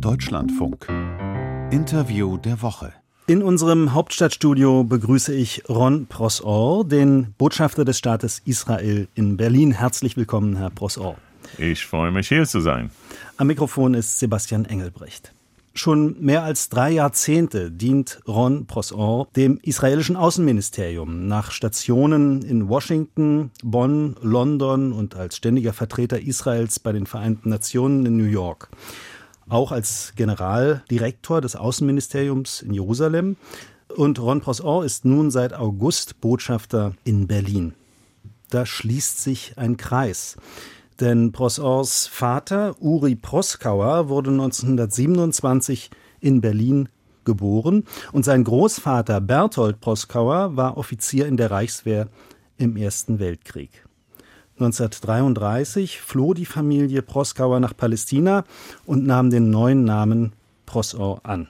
Deutschlandfunk. Interview der Woche. In unserem Hauptstadtstudio begrüße ich Ron Prosor, den Botschafter des Staates Israel in Berlin. Herzlich willkommen, Herr Prosor. Ich freue mich, hier zu sein. Am Mikrofon ist Sebastian Engelbrecht. Schon mehr als drei Jahrzehnte dient Ron Prosor dem israelischen Außenministerium nach Stationen in Washington, Bonn, London und als ständiger Vertreter Israels bei den Vereinten Nationen in New York. Auch als Generaldirektor des Außenministeriums in Jerusalem. Und Ron Prosor ist nun seit August Botschafter in Berlin. Da schließt sich ein Kreis. Denn Prosors Vater, Uri Proskauer, wurde 1927 in Berlin geboren und sein Großvater Berthold Proskauer war Offizier in der Reichswehr im Ersten Weltkrieg. 1933 floh die Familie Proskauer nach Palästina und nahm den neuen Namen Prosor an.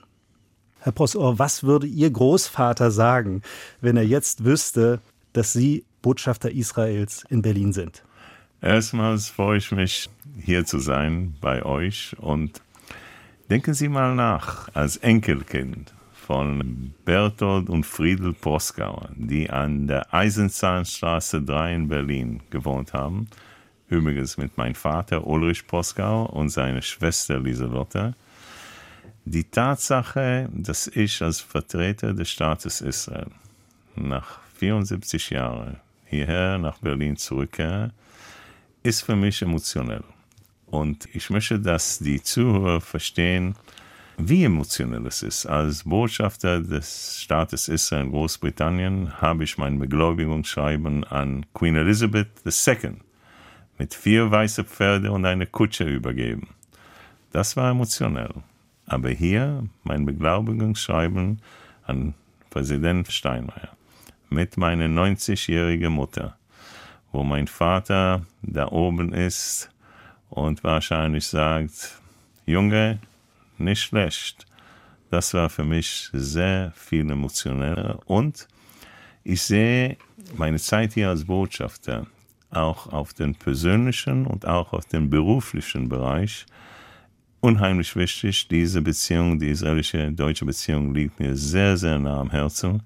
Herr Prosor, was würde Ihr Großvater sagen, wenn er jetzt wüsste, dass Sie Botschafter Israels in Berlin sind? Erstmals freue ich mich, hier zu sein bei euch und denken Sie mal nach, als Enkelkind von Berthold und Friedel Proskauer, die an der Eisenzahnstraße 3 in Berlin gewohnt haben. Übrigens mit meinem Vater Ulrich Proskauer und seiner Schwester Lieselotte. Die Tatsache, dass ich als Vertreter des Staates Israel nach 74 Jahren hierher nach Berlin zurückkehre, ist für mich emotionell. Und ich möchte, dass die Zuhörer verstehen, wie emotionell es ist. Als Botschafter des Staates Israel in Großbritannien habe ich mein Begläubigungsschreiben an Queen Elizabeth II mit vier weißen Pferde und einer Kutsche übergeben. Das war emotionell. Aber hier mein Beglaubigungsschreiben an Präsident Steinmeier mit meiner 90-jährigen Mutter wo mein Vater da oben ist und wahrscheinlich sagt, Junge, nicht schlecht. Das war für mich sehr viel emotioneller und ich sehe meine Zeit hier als Botschafter auch auf den persönlichen und auch auf den beruflichen Bereich unheimlich wichtig. Diese Beziehung, die israelische deutsche Beziehung liegt mir sehr, sehr nah am Herzen.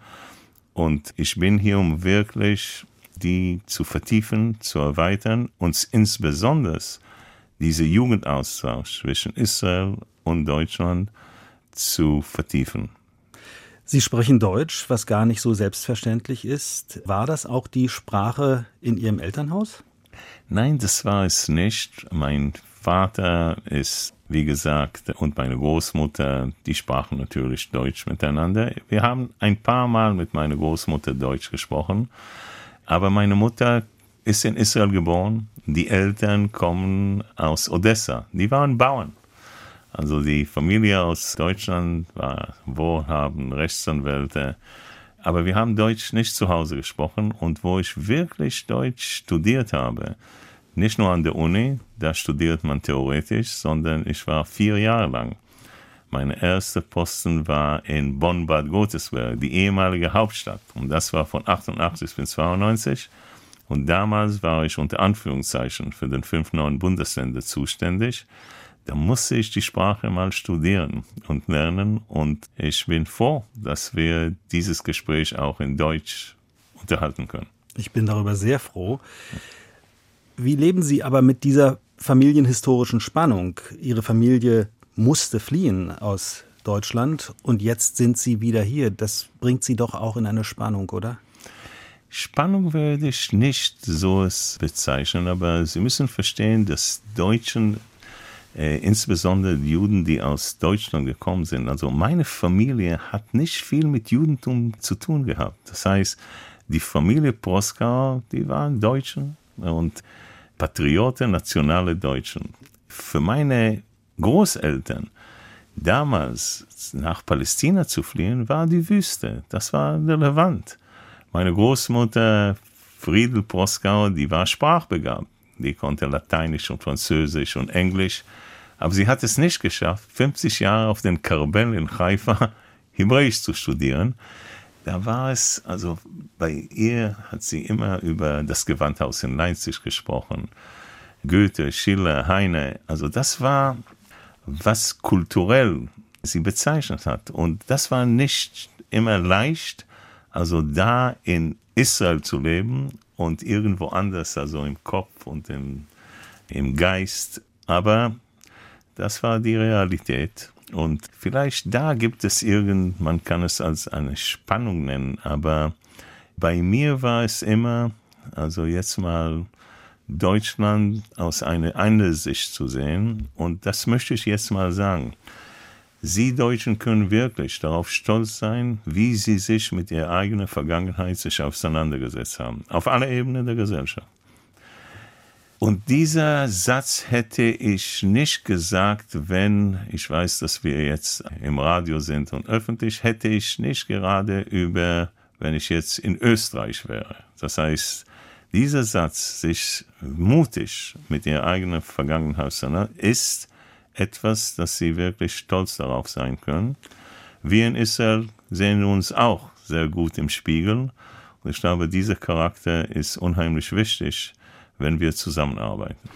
Und ich bin hier, um wirklich die zu vertiefen, zu erweitern und insbesondere diese Jugendaustausch zwischen Israel und Deutschland zu vertiefen. Sie sprechen Deutsch, was gar nicht so selbstverständlich ist. War das auch die Sprache in Ihrem Elternhaus? Nein, das war es nicht. Mein Vater ist, wie gesagt, und meine Großmutter, die sprachen natürlich Deutsch miteinander. Wir haben ein paar Mal mit meiner Großmutter Deutsch gesprochen. Aber meine Mutter ist in Israel geboren. Die Eltern kommen aus Odessa. Die waren Bauern. Also die Familie aus Deutschland war wohlhabend, Rechtsanwälte. Aber wir haben Deutsch nicht zu Hause gesprochen. Und wo ich wirklich Deutsch studiert habe, nicht nur an der Uni, da studiert man theoretisch, sondern ich war vier Jahre lang meine erste Posten war in Bonn-Bad Godesberg, die ehemalige Hauptstadt. Und das war von 88 bis 92. Und damals war ich unter Anführungszeichen für den fünf neuen Bundesländer zuständig. Da musste ich die Sprache mal studieren und lernen. Und ich bin froh, dass wir dieses Gespräch auch in Deutsch unterhalten können. Ich bin darüber sehr froh. Wie leben Sie aber mit dieser familienhistorischen Spannung? Ihre Familie musste fliehen aus Deutschland und jetzt sind sie wieder hier. Das bringt sie doch auch in eine Spannung, oder? Spannung würde ich nicht so bezeichnen, aber Sie müssen verstehen, dass Deutschen, äh, insbesondere Juden, die aus Deutschland gekommen sind, also meine Familie hat nicht viel mit Judentum zu tun gehabt. Das heißt, die Familie Proskauer, die waren Deutschen und Patrioten, nationale Deutschen. Für meine Großeltern damals nach Palästina zu fliehen, war die Wüste. Das war relevant. Meine Großmutter Friedel Proskauer, die war sprachbegabt. Die konnte Lateinisch und Französisch und Englisch. Aber sie hat es nicht geschafft, 50 Jahre auf den Karbel in Haifa Hebräisch zu studieren. Da war es, also bei ihr hat sie immer über das Gewandhaus in Leipzig gesprochen. Goethe, Schiller, Heine. Also das war was kulturell sie bezeichnet hat. Und das war nicht immer leicht, also da in Israel zu leben und irgendwo anders, also im Kopf und im, im Geist. Aber das war die Realität. Und vielleicht da gibt es irgend, man kann es als eine Spannung nennen, aber bei mir war es immer, also jetzt mal Deutschland aus einer anderen Sicht zu sehen. Und das möchte ich jetzt mal sagen. Sie Deutschen können wirklich darauf stolz sein, wie sie sich mit ihrer eigenen Vergangenheit sich auseinandergesetzt haben. Auf aller Ebene der Gesellschaft. Und dieser Satz hätte ich nicht gesagt, wenn ich weiß, dass wir jetzt im Radio sind und öffentlich, hätte ich nicht gerade über, wenn ich jetzt in Österreich wäre. Das heißt, dieser Satz, sich mutig mit ihrer eigenen Vergangenheit ist etwas, dass sie wirklich stolz darauf sein können. Wir in Israel sehen uns auch sehr gut im Spiegel. Und ich glaube, dieser Charakter ist unheimlich wichtig, wenn wir zusammenarbeiten.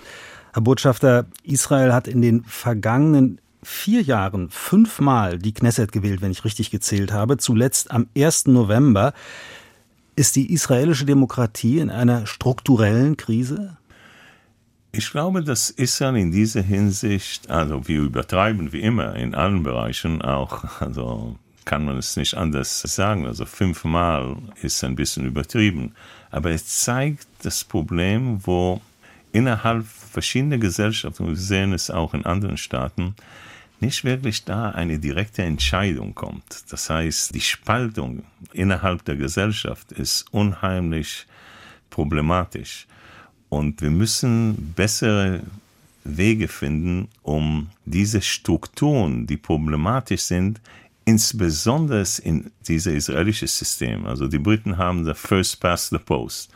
Herr Botschafter, Israel hat in den vergangenen vier Jahren fünfmal die Knesset gewählt, wenn ich richtig gezählt habe, zuletzt am 1. November. Ist die israelische Demokratie in einer strukturellen Krise? Ich glaube, dass Israel in dieser Hinsicht, also wir übertreiben wie immer in allen Bereichen auch, also kann man es nicht anders sagen. Also fünfmal ist ein bisschen übertrieben. Aber es zeigt das Problem, wo innerhalb verschiedener Gesellschaften, wir sehen es auch in anderen Staaten, nicht wirklich da eine direkte Entscheidung kommt. Das heißt, die Spaltung innerhalb der Gesellschaft ist unheimlich problematisch. Und wir müssen bessere Wege finden, um diese Strukturen, die problematisch sind, insbesondere in dieses israelische System. Also die Briten haben the first past the post,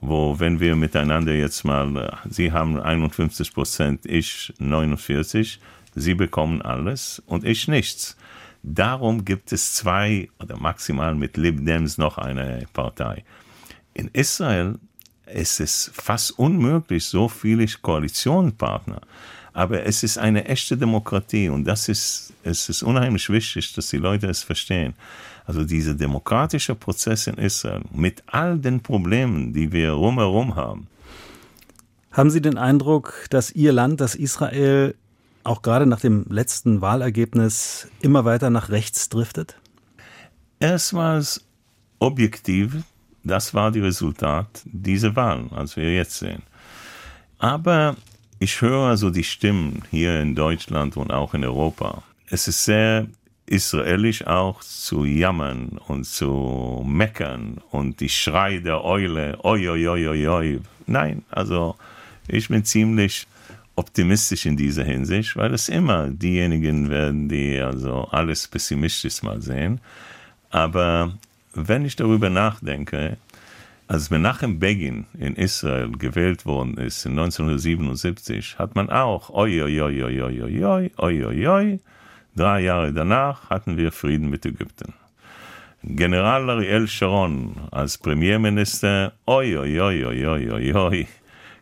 wo wenn wir miteinander jetzt mal, sie haben 51 Prozent, ich 49, Sie bekommen alles und ich nichts. Darum gibt es zwei oder maximal mit Lib Dems noch eine Partei. In Israel ist es fast unmöglich, so viele Koalitionpartner. Aber es ist eine echte Demokratie und das ist, es ist unheimlich wichtig, dass die Leute es verstehen. Also dieser demokratische Prozess in Israel mit all den Problemen, die wir rumherum haben. Haben Sie den Eindruck, dass Ihr Land, dass Israel auch gerade nach dem letzten Wahlergebnis immer weiter nach rechts driftet? Erstmals objektiv, das war die Resultat dieser Wahlen, als wir jetzt sehen. Aber ich höre so die Stimmen hier in Deutschland und auch in Europa. Es ist sehr israelisch auch zu jammern und zu meckern und die Schrei der Eule, oi, oi, oi, oi, oi. Nein, also ich bin ziemlich optimistisch in dieser Hinsicht, weil es immer diejenigen werden, die also alles pessimistisch mal sehen. Aber wenn ich darüber nachdenke, als Menachem Begin in Israel gewählt worden ist in 1977, hat man auch oi oi oi oi oi oi oi oi oi drei Jahre danach hatten wir Frieden mit Ägypten. General Ariel Sharon als Premierminister oi oi oi oi oi oi oi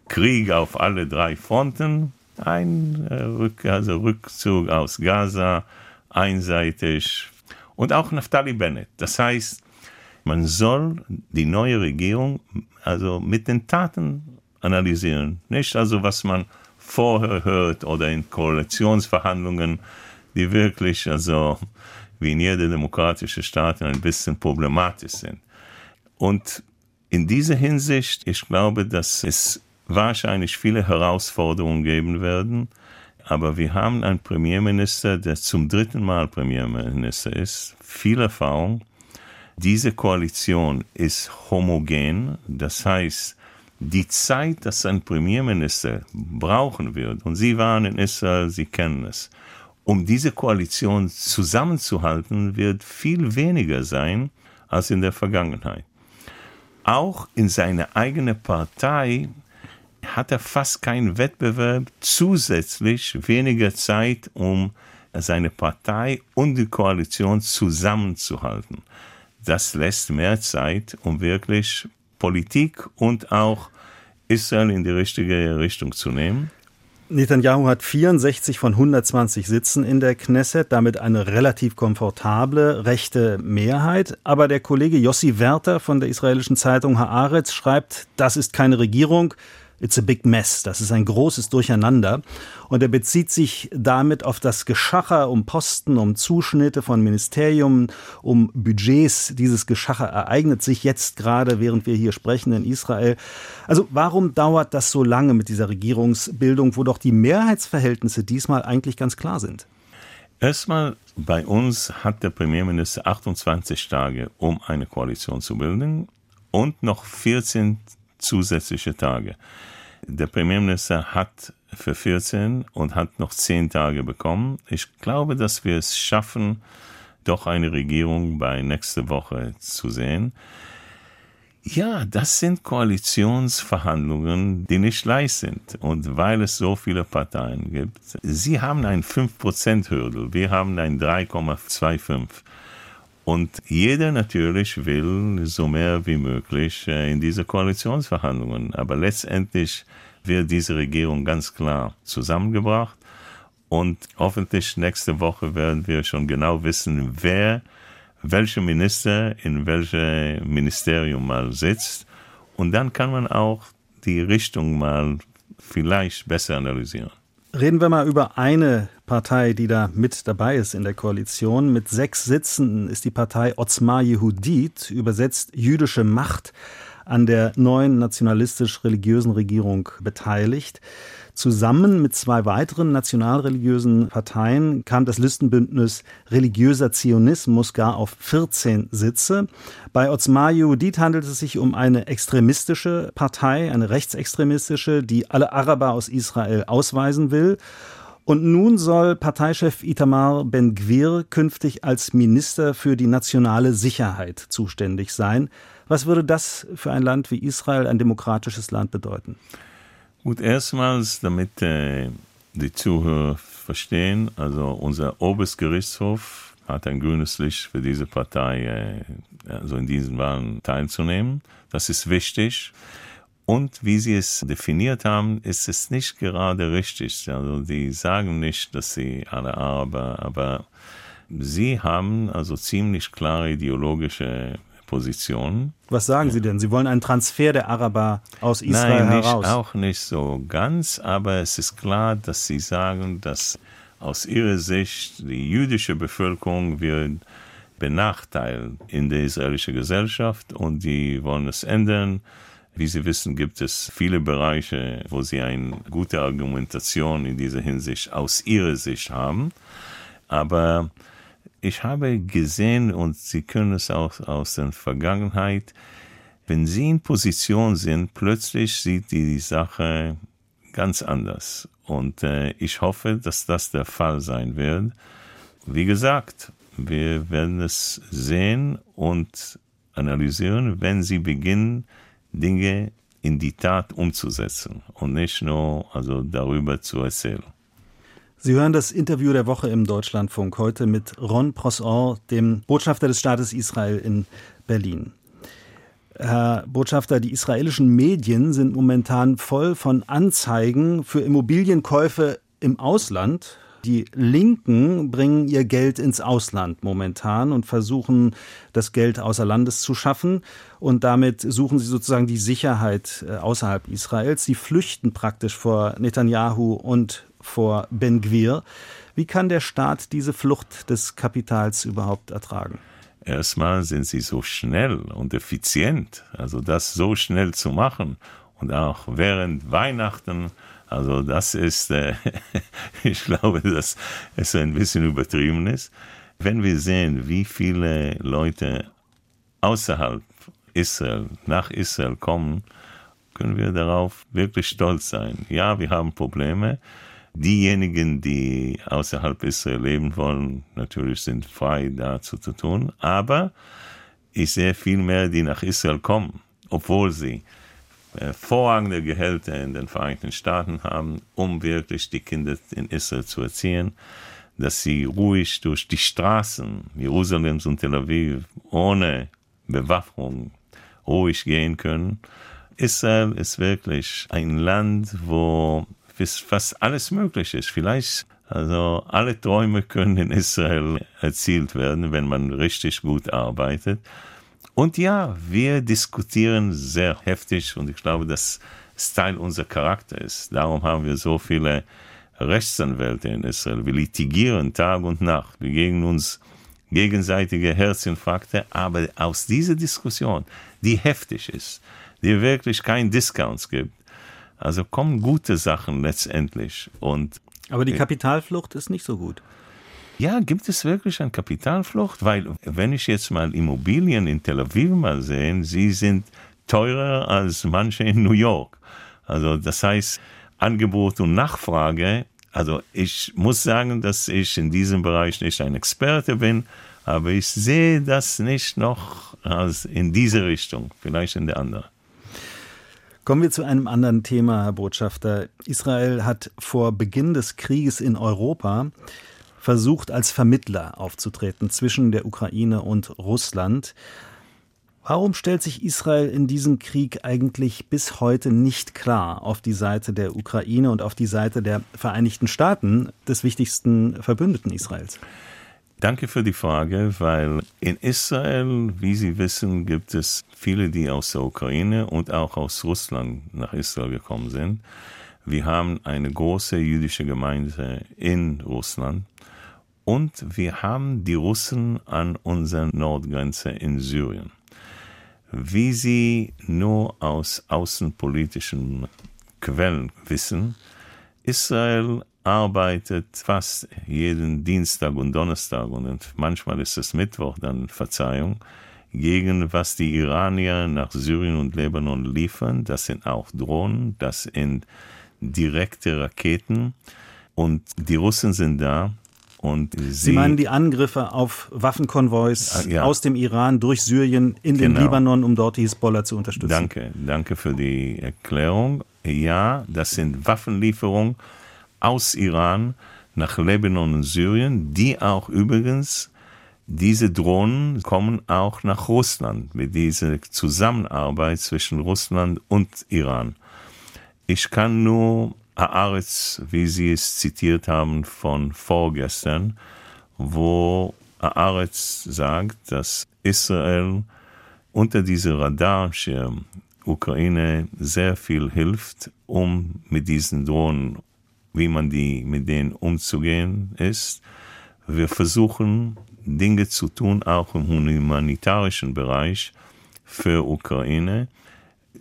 Krieg auf alle drei Fronten, ein äh, Rück, also Rückzug aus Gaza, einseitig und auch Naftali Bennett. Das heißt, man soll die neue Regierung also mit den Taten analysieren, nicht also was man vorher hört oder in Koalitionsverhandlungen, die wirklich also wie in jeder demokratischen Staat ein bisschen problematisch sind. Und in dieser Hinsicht, ich glaube, dass es wahrscheinlich viele Herausforderungen geben werden. Aber wir haben einen Premierminister, der zum dritten Mal Premierminister ist, viel Erfahrung. Diese Koalition ist homogen, das heißt, die Zeit, dass ein Premierminister brauchen wird, und Sie waren in Israel, Sie kennen es, um diese Koalition zusammenzuhalten, wird viel weniger sein als in der Vergangenheit. Auch in seiner eigenen Partei hat er fast keinen Wettbewerb, zusätzlich weniger Zeit, um seine Partei und die Koalition zusammenzuhalten. Das lässt mehr Zeit, um wirklich Politik und auch Israel in die richtige Richtung zu nehmen. Netanyahu hat 64 von 120 Sitzen in der Knesset, damit eine relativ komfortable rechte Mehrheit. Aber der Kollege Yossi Werther von der israelischen Zeitung Haaretz schreibt, das ist keine Regierung, It's a big mess. Das ist ein großes Durcheinander. Und er bezieht sich damit auf das Geschacher um Posten, um Zuschnitte von Ministerien, um Budgets. Dieses Geschacher ereignet sich jetzt gerade, während wir hier sprechen in Israel. Also warum dauert das so lange mit dieser Regierungsbildung, wo doch die Mehrheitsverhältnisse diesmal eigentlich ganz klar sind? Erstmal bei uns hat der Premierminister 28 Tage, um eine Koalition zu bilden und noch 14 zusätzliche Tage. Der Premierminister hat für 14 und hat noch 10 Tage bekommen. Ich glaube, dass wir es schaffen, doch eine Regierung bei nächste Woche zu sehen. Ja, das sind Koalitionsverhandlungen, die nicht leicht sind. Und weil es so viele Parteien gibt, Sie haben ein 5%-Hürde, wir haben ein 3,25%. Und jeder natürlich will so mehr wie möglich äh, in diese Koalitionsverhandlungen. Aber letztendlich wird diese Regierung ganz klar zusammengebracht. Und hoffentlich nächste Woche werden wir schon genau wissen, wer, welcher Minister in welchem Ministerium mal sitzt. Und dann kann man auch die Richtung mal vielleicht besser analysieren. Reden wir mal über eine Partei, die da mit dabei ist in der Koalition. Mit sechs Sitzen ist die Partei Otzma Yehudit, übersetzt jüdische Macht, an der neuen nationalistisch-religiösen Regierung beteiligt. Zusammen mit zwei weiteren nationalreligiösen Parteien kam das Listenbündnis Religiöser Zionismus gar auf 14 Sitze. Bei Otzma Yehudit handelt es sich um eine extremistische Partei, eine rechtsextremistische, die alle Araber aus Israel ausweisen will. Und nun soll Parteichef Itamar Ben-Gvir künftig als Minister für die nationale Sicherheit zuständig sein. Was würde das für ein Land wie Israel, ein demokratisches Land bedeuten? Gut, erstmals, damit äh, die Zuhörer verstehen, also unser Oberstgerichtshof hat ein grünes Licht für diese Partei, äh, also in diesen Wahlen teilzunehmen. Das ist wichtig. Und wie sie es definiert haben, ist es nicht gerade richtig. Also die sagen nicht, dass sie alle Araber, aber sie haben also ziemlich klare ideologische Position. Was sagen Sie denn? Sie wollen einen Transfer der Araber aus Israel Nein, heraus? Nein, auch nicht so ganz, aber es ist klar, dass Sie sagen, dass aus Ihrer Sicht die jüdische Bevölkerung wird benachteiligt in der israelischen Gesellschaft und die wollen es ändern. Wie Sie wissen, gibt es viele Bereiche, wo Sie eine gute Argumentation in dieser Hinsicht aus Ihrer Sicht haben. Aber ich habe gesehen, und Sie können es auch aus der Vergangenheit, wenn Sie in Position sind, plötzlich sieht die Sache ganz anders. Und äh, ich hoffe, dass das der Fall sein wird. Wie gesagt, wir werden es sehen und analysieren, wenn Sie beginnen, Dinge in die Tat umzusetzen und nicht nur also darüber zu erzählen. Sie hören das Interview der Woche im Deutschlandfunk heute mit Ron Prosor, dem Botschafter des Staates Israel in Berlin. Herr Botschafter, die israelischen Medien sind momentan voll von Anzeigen für Immobilienkäufe im Ausland. Die Linken bringen ihr Geld ins Ausland momentan und versuchen, das Geld außer Landes zu schaffen. Und damit suchen sie sozusagen die Sicherheit äh, außerhalb Israels. Sie flüchten praktisch vor Netanyahu und vor Ben Gwir. Wie kann der Staat diese Flucht des Kapitals überhaupt ertragen? Erstmal sind sie so schnell und effizient, also das so schnell zu machen und auch während Weihnachten, also das ist, äh, ich glaube, dass es ein bisschen übertrieben ist. Wenn wir sehen, wie viele Leute außerhalb Israel, nach Israel kommen, können wir darauf wirklich stolz sein. Ja, wir haben Probleme, Diejenigen, die außerhalb Israel leben wollen, natürlich sind frei dazu zu tun. Aber ich sehe viel mehr, die nach Israel kommen, obwohl sie hervorragende Gehälter in den Vereinigten Staaten haben, um wirklich die Kinder in Israel zu erziehen, dass sie ruhig durch die Straßen Jerusalems und Tel Aviv ohne Bewaffnung ruhig gehen können. Israel ist wirklich ein Land, wo bis was alles möglich ist. Vielleicht, also alle Träume können in Israel erzielt werden, wenn man richtig gut arbeitet. Und ja, wir diskutieren sehr heftig und ich glaube, dass es Teil unser Charakter ist. Darum haben wir so viele Rechtsanwälte in Israel. Wir litigieren Tag und Nacht. Wir gegen uns gegenseitige Herzinfarkte. Aber aus dieser Diskussion, die heftig ist, die wirklich kein Discounts gibt, also kommen gute Sachen letztendlich. Und aber die Kapitalflucht ist nicht so gut. Ja, gibt es wirklich eine Kapitalflucht? Weil, wenn ich jetzt mal Immobilien in Tel Aviv mal sehe, sie sind teurer als manche in New York. Also, das heißt, Angebot und Nachfrage. Also, ich muss sagen, dass ich in diesem Bereich nicht ein Experte bin, aber ich sehe das nicht noch als in diese Richtung, vielleicht in der anderen. Kommen wir zu einem anderen Thema, Herr Botschafter. Israel hat vor Beginn des Krieges in Europa versucht, als Vermittler aufzutreten zwischen der Ukraine und Russland. Warum stellt sich Israel in diesem Krieg eigentlich bis heute nicht klar auf die Seite der Ukraine und auf die Seite der Vereinigten Staaten, des wichtigsten Verbündeten Israels? Danke für die Frage, weil in Israel, wie Sie wissen, gibt es viele, die aus der Ukraine und auch aus Russland nach Israel gekommen sind. Wir haben eine große jüdische Gemeinde in Russland und wir haben die Russen an unserer Nordgrenze in Syrien. Wie Sie nur aus außenpolitischen Quellen wissen, Israel arbeitet fast jeden Dienstag und Donnerstag und manchmal ist es Mittwoch, dann Verzeihung, gegen was die Iranier nach Syrien und Libanon liefern. Das sind auch Drohnen, das sind direkte Raketen und die Russen sind da und sie, Sie, meinen die Angriffe auf Waffenkonvois ah, ja. aus dem Iran durch Syrien in genau. den Libanon, um dort die Hisbollah zu unterstützen? Danke, danke für die Erklärung. Ja, das sind Waffenlieferungen aus Iran nach Libanon und Syrien, die auch übrigens, diese Drohnen kommen auch nach Russland mit dieser Zusammenarbeit zwischen Russland und Iran. Ich kann nur Haaretz, wie Sie es zitiert haben von vorgestern, wo Haaretz sagt, dass Israel unter dieser Radarschirm Ukraine sehr viel hilft, um mit diesen Drohnen, wie man die mit denen umzugehen ist. Wir versuchen Dinge zu tun, auch im humanitarischen Bereich für Ukraine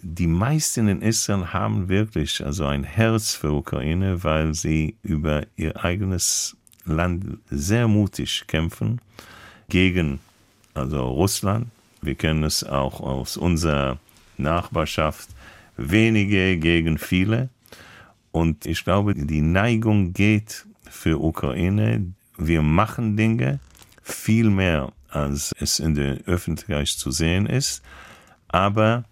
die meisten in Israel haben wirklich also ein Herz für Ukraine, weil sie über ihr eigenes Land sehr mutig kämpfen gegen also Russland. Wir kennen es auch aus unserer Nachbarschaft. Wenige gegen viele. Und ich glaube, die Neigung geht für Ukraine. Wir machen Dinge viel mehr, als es in der Öffentlichkeit zu sehen ist. Aber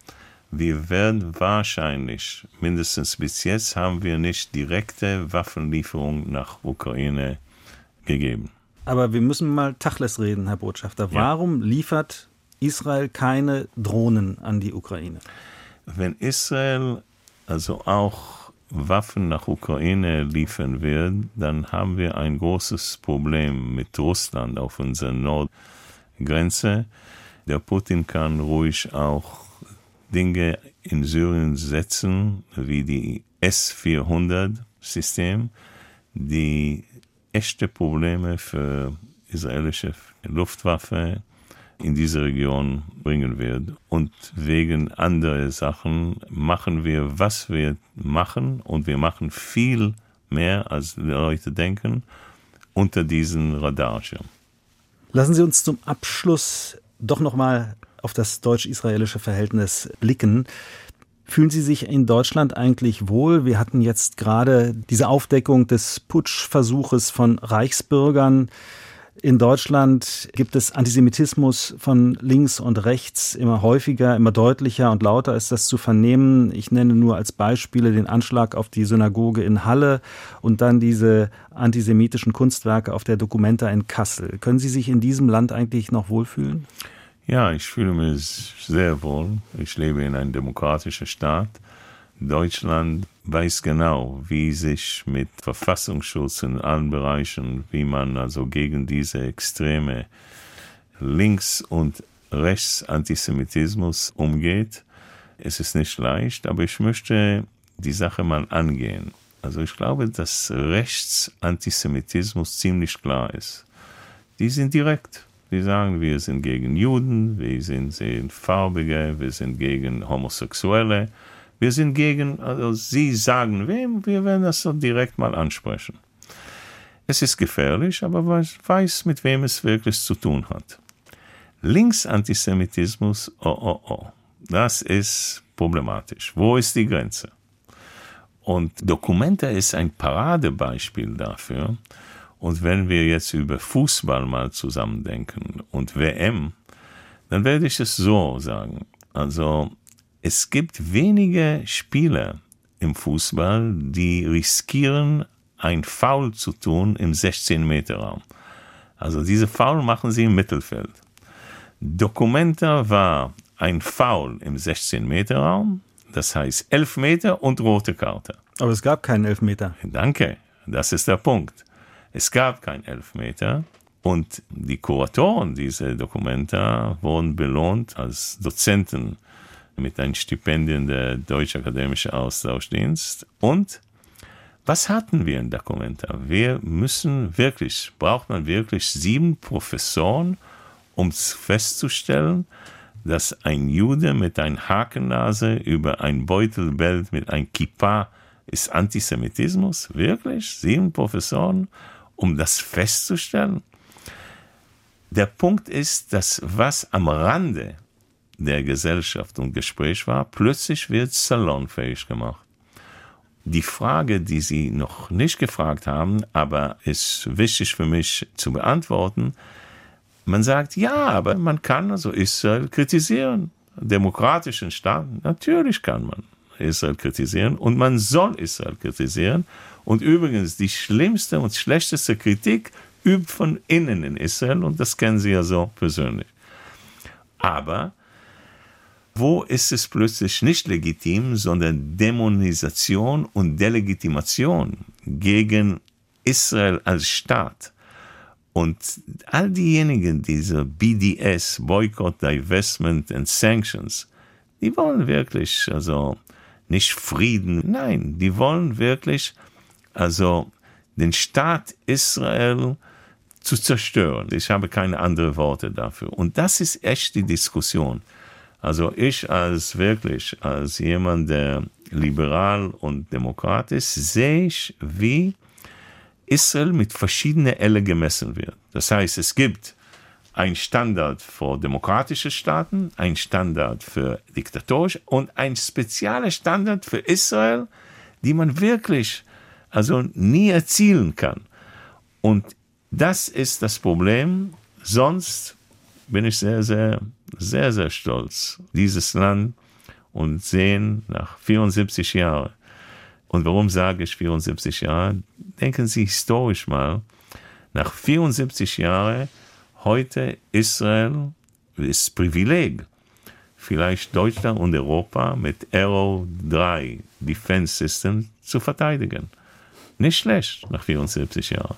wir werden wahrscheinlich, mindestens bis jetzt, haben wir nicht direkte Waffenlieferungen nach Ukraine gegeben. Aber wir müssen mal Tachles reden, Herr Botschafter. Ja. Warum liefert Israel keine Drohnen an die Ukraine? Wenn Israel also auch Waffen nach Ukraine liefern wird, dann haben wir ein großes Problem mit Russland auf unserer Nordgrenze. Der Putin kann ruhig auch Dinge in Syrien setzen, wie die S-400-System, die echte Probleme für israelische Luftwaffe in diese Region bringen wird. Und wegen anderer Sachen machen wir, was wir machen, und wir machen viel mehr, als die Leute denken, unter diesen Radarschirm. Lassen Sie uns zum Abschluss doch noch mal auf das deutsch-israelische Verhältnis blicken. Fühlen Sie sich in Deutschland eigentlich wohl? Wir hatten jetzt gerade diese Aufdeckung des Putschversuches von Reichsbürgern. In Deutschland gibt es Antisemitismus von links und rechts immer häufiger, immer deutlicher und lauter ist das zu vernehmen. Ich nenne nur als Beispiele den Anschlag auf die Synagoge in Halle und dann diese antisemitischen Kunstwerke auf der Documenta in Kassel. Können Sie sich in diesem Land eigentlich noch wohlfühlen? Ja, ich fühle mich sehr wohl. Ich lebe in einem demokratischen Staat. Deutschland weiß genau, wie sich mit Verfassungsschutz in allen Bereichen, wie man also gegen diese extreme Links- und Rechtsantisemitismus umgeht. Es ist nicht leicht, aber ich möchte die Sache mal angehen. Also ich glaube, dass Rechtsantisemitismus ziemlich klar ist. Die sind direkt. Die sagen, wir sind gegen Juden, wir sind gegen Farbige, wir sind gegen Homosexuelle, wir sind gegen, also sie sagen wem, wir werden das so direkt mal ansprechen. Es ist gefährlich, aber man weiß, mit wem es wirklich zu tun hat. Linksantisemitismus, oh oh oh, das ist problematisch. Wo ist die Grenze? Und Documenta ist ein Paradebeispiel dafür. Und wenn wir jetzt über Fußball mal zusammendenken und WM, dann werde ich es so sagen. Also es gibt wenige Spieler im Fußball, die riskieren, ein Foul zu tun im 16-Meter-Raum. Also diese Foul machen sie im Mittelfeld. Documenta war ein Foul im 16-Meter-Raum, das heißt 11 Meter und rote Karte. Aber es gab keinen Elfmeter. Danke, das ist der Punkt. Es gab keinen Elfmeter und die Kuratoren dieser Dokumenta wurden belohnt als Dozenten mit einem Stipendium der Deutsche Akademische Austauschdienst. Und was hatten wir in Dokumenta? Wir müssen wirklich, braucht man wirklich sieben Professoren, um festzustellen, dass ein Jude mit einer Hakennase über ein Beutel bellt mit einem Kippa ist Antisemitismus? Wirklich? Sieben Professoren, um das festzustellen? Der Punkt ist, dass was am Rande der Gesellschaft und Gespräch war, plötzlich wird salonfähig gemacht. Die Frage, die Sie noch nicht gefragt haben, aber ist wichtig für mich zu beantworten, man sagt, ja, aber man kann also Israel kritisieren. Demokratischen Staaten, natürlich kann man Israel kritisieren und man soll Israel kritisieren. Und übrigens, die schlimmste und schlechteste Kritik übt von innen in Israel und das kennen Sie ja so persönlich. Aber wo ist es plötzlich nicht legitim, sondern Dämonisation und Delegitimation gegen Israel als Staat? Und all diejenigen, diese BDS, Boycott, Divestment and Sanctions, die wollen wirklich, also nicht Frieden, nein, die wollen wirklich, also den Staat Israel zu zerstören. Ich habe keine anderen Worte dafür. Und das ist echt die Diskussion. Also ich als wirklich, als jemand, der liberal und demokrat ist, sehe ich, wie Israel mit verschiedenen Elle gemessen wird. Das heißt, es gibt ein Standard für demokratische Staaten, ein Standard für diktatorische und ein spezieller Standard für Israel, die man wirklich also nie erzielen kann. Und das ist das Problem. Sonst bin ich sehr, sehr, sehr, sehr stolz, dieses Land und sehen nach 74 Jahren und warum sage ich 74 Jahre? Denken Sie historisch mal, nach 74 Jahren, heute Israel ist Privileg. Vielleicht Deutschland und Europa mit Arrow 3 Defense System zu verteidigen. Nicht schlecht nach 74 Jahren.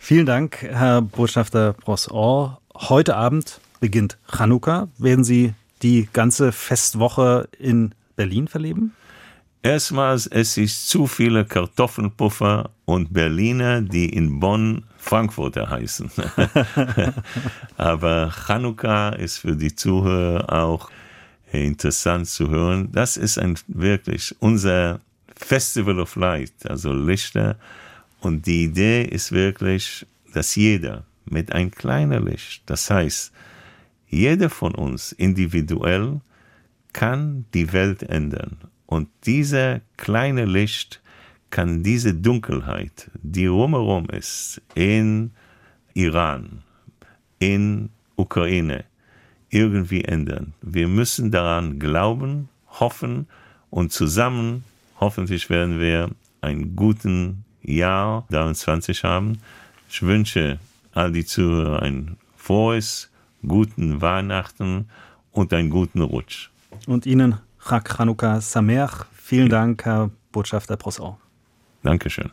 Vielen Dank, Herr Botschafter Brosor. Heute Abend beginnt Chanukka. Werden Sie die ganze Festwoche in Berlin verleben? Erstmals, es ist zu viele Kartoffelpuffer und Berliner, die in Bonn Frankfurter heißen. Aber Chanukka ist für die Zuhörer auch interessant zu hören. Das ist ein wirklich unser Festival of Light, also Lichter. Und die Idee ist wirklich, dass jeder mit ein kleiner Licht, das heißt, jeder von uns individuell kann die Welt ändern. Und dieser kleine Licht kann diese Dunkelheit, die rumherum ist, in Iran, in Ukraine, irgendwie ändern. Wir müssen daran glauben, hoffen und zusammen, hoffentlich werden wir einen guten Jahr 23 haben. Ich wünsche all die Zuhörer ein frohes, guten Weihnachten und einen guten Rutsch. Und Ihnen Chag Chanukka Sameach. Vielen Dank, Herr Botschafter Prosson. Dankeschön.